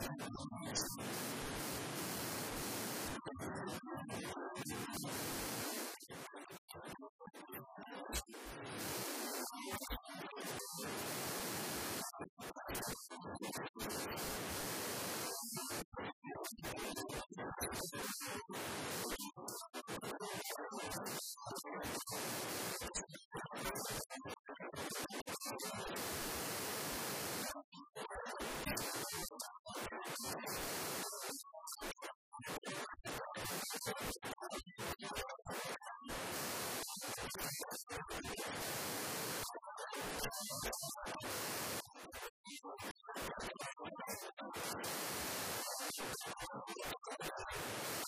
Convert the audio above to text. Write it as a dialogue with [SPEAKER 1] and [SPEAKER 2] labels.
[SPEAKER 1] Thank you. あ。